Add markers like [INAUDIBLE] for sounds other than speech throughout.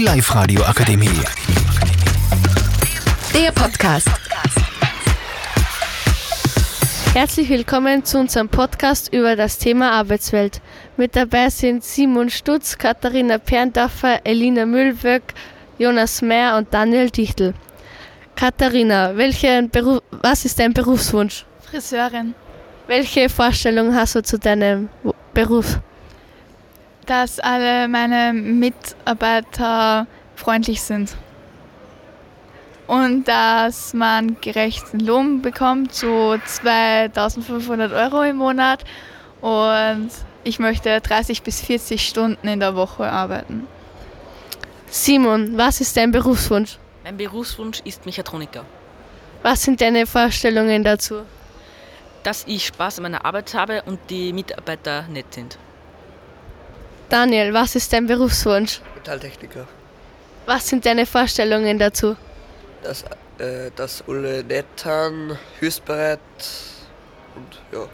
Die Live-Radio Akademie. Der Podcast. Herzlich willkommen zu unserem Podcast über das Thema Arbeitswelt. Mit dabei sind Simon Stutz, Katharina Perndorfer, Elina Mühlböck, Jonas Meyer und Daniel Dichtel. Katharina, welchen Beruf, was ist dein Berufswunsch? Friseurin. Welche Vorstellung hast du zu deinem Beruf? Dass alle meine Mitarbeiter freundlich sind. Und dass man gerechten Lohn bekommt, so 2500 Euro im Monat. Und ich möchte 30 bis 40 Stunden in der Woche arbeiten. Simon, was ist dein Berufswunsch? Mein Berufswunsch ist Mechatroniker. Was sind deine Vorstellungen dazu? Dass ich Spaß an meiner Arbeit habe und die Mitarbeiter nett sind. Daniel, was ist dein Berufswunsch? Metalltechniker. Was sind deine Vorstellungen dazu? Dass, äh, dass alle nett haben, hilfsbereit und ja.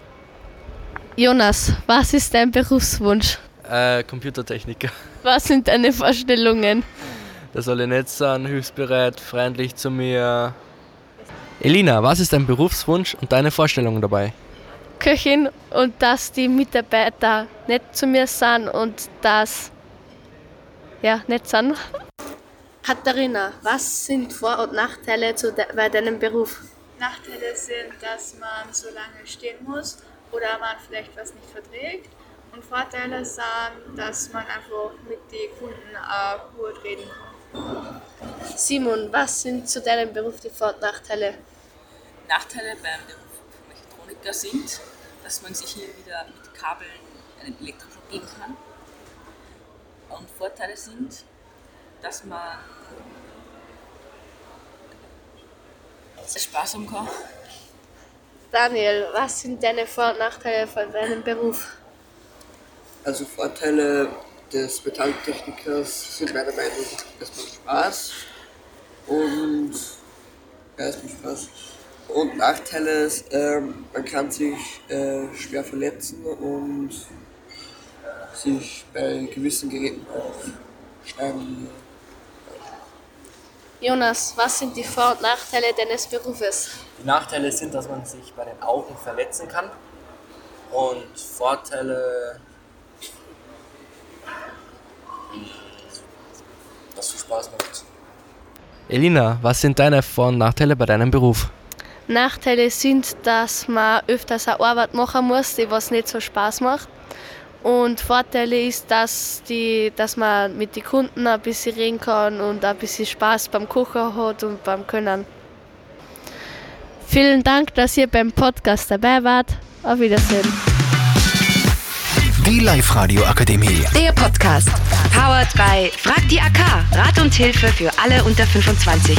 Jonas, was ist dein Berufswunsch? Äh, Computertechniker. [LAUGHS] Was sind deine Vorstellungen? Dass alle nett sind, hilfsbereit, freundlich zu mir. Elina, was ist dein Berufswunsch und deine Vorstellungen dabei? Köchin und dass die Mitarbeiter nett zu mir sind und dass ja nett sind. Katharina, was sind Vor- und Nachteile zu de bei deinem Beruf? Nachteile sind, dass man so lange stehen muss oder man vielleicht was nicht verträgt. Und Vorteile sind, dass man einfach mit den Kunden äh, gut reden kann. Simon, was sind zu deinem Beruf die Vor- und Nachteile? Nachteile beim Beruf von Mechatroniker sind, dass man sich hier wieder mit Kabeln einen Elektroschock geben kann. Und Vorteile sind, dass man sehr Spaß haben kann. Daniel, was sind deine Vor- und Nachteile von deinem Beruf? Also Vorteile des Metalltechnikers sind meiner Meinung nach erstmal Spaß und ja, erstmal Spaß. Und Nachteile ist, ähm, man kann sich äh, schwer verletzen und sich bei gewissen Geräten aufschneiden. Jonas, was sind die Vor- und Nachteile deines Berufes? Die Nachteile sind, dass man sich bei den Augen verletzen kann. Und Vorteile. Dass es Spaß macht. Elina, was sind deine Vor- und Nachteile bei deinem Beruf? Nachteile sind, dass man öfters eine Arbeit machen muss, die was nicht so Spaß macht. Und Vorteile ist, dass, die, dass man mit den Kunden ein bisschen reden kann und ein bisschen Spaß beim Kochen hat und beim Können. Vielen Dank, dass ihr beim Podcast dabei wart. Auf Wiedersehen. Die Live-Radio Akademie. Der Podcast. Powered by Frag die AK. Rat und Hilfe für alle unter 25.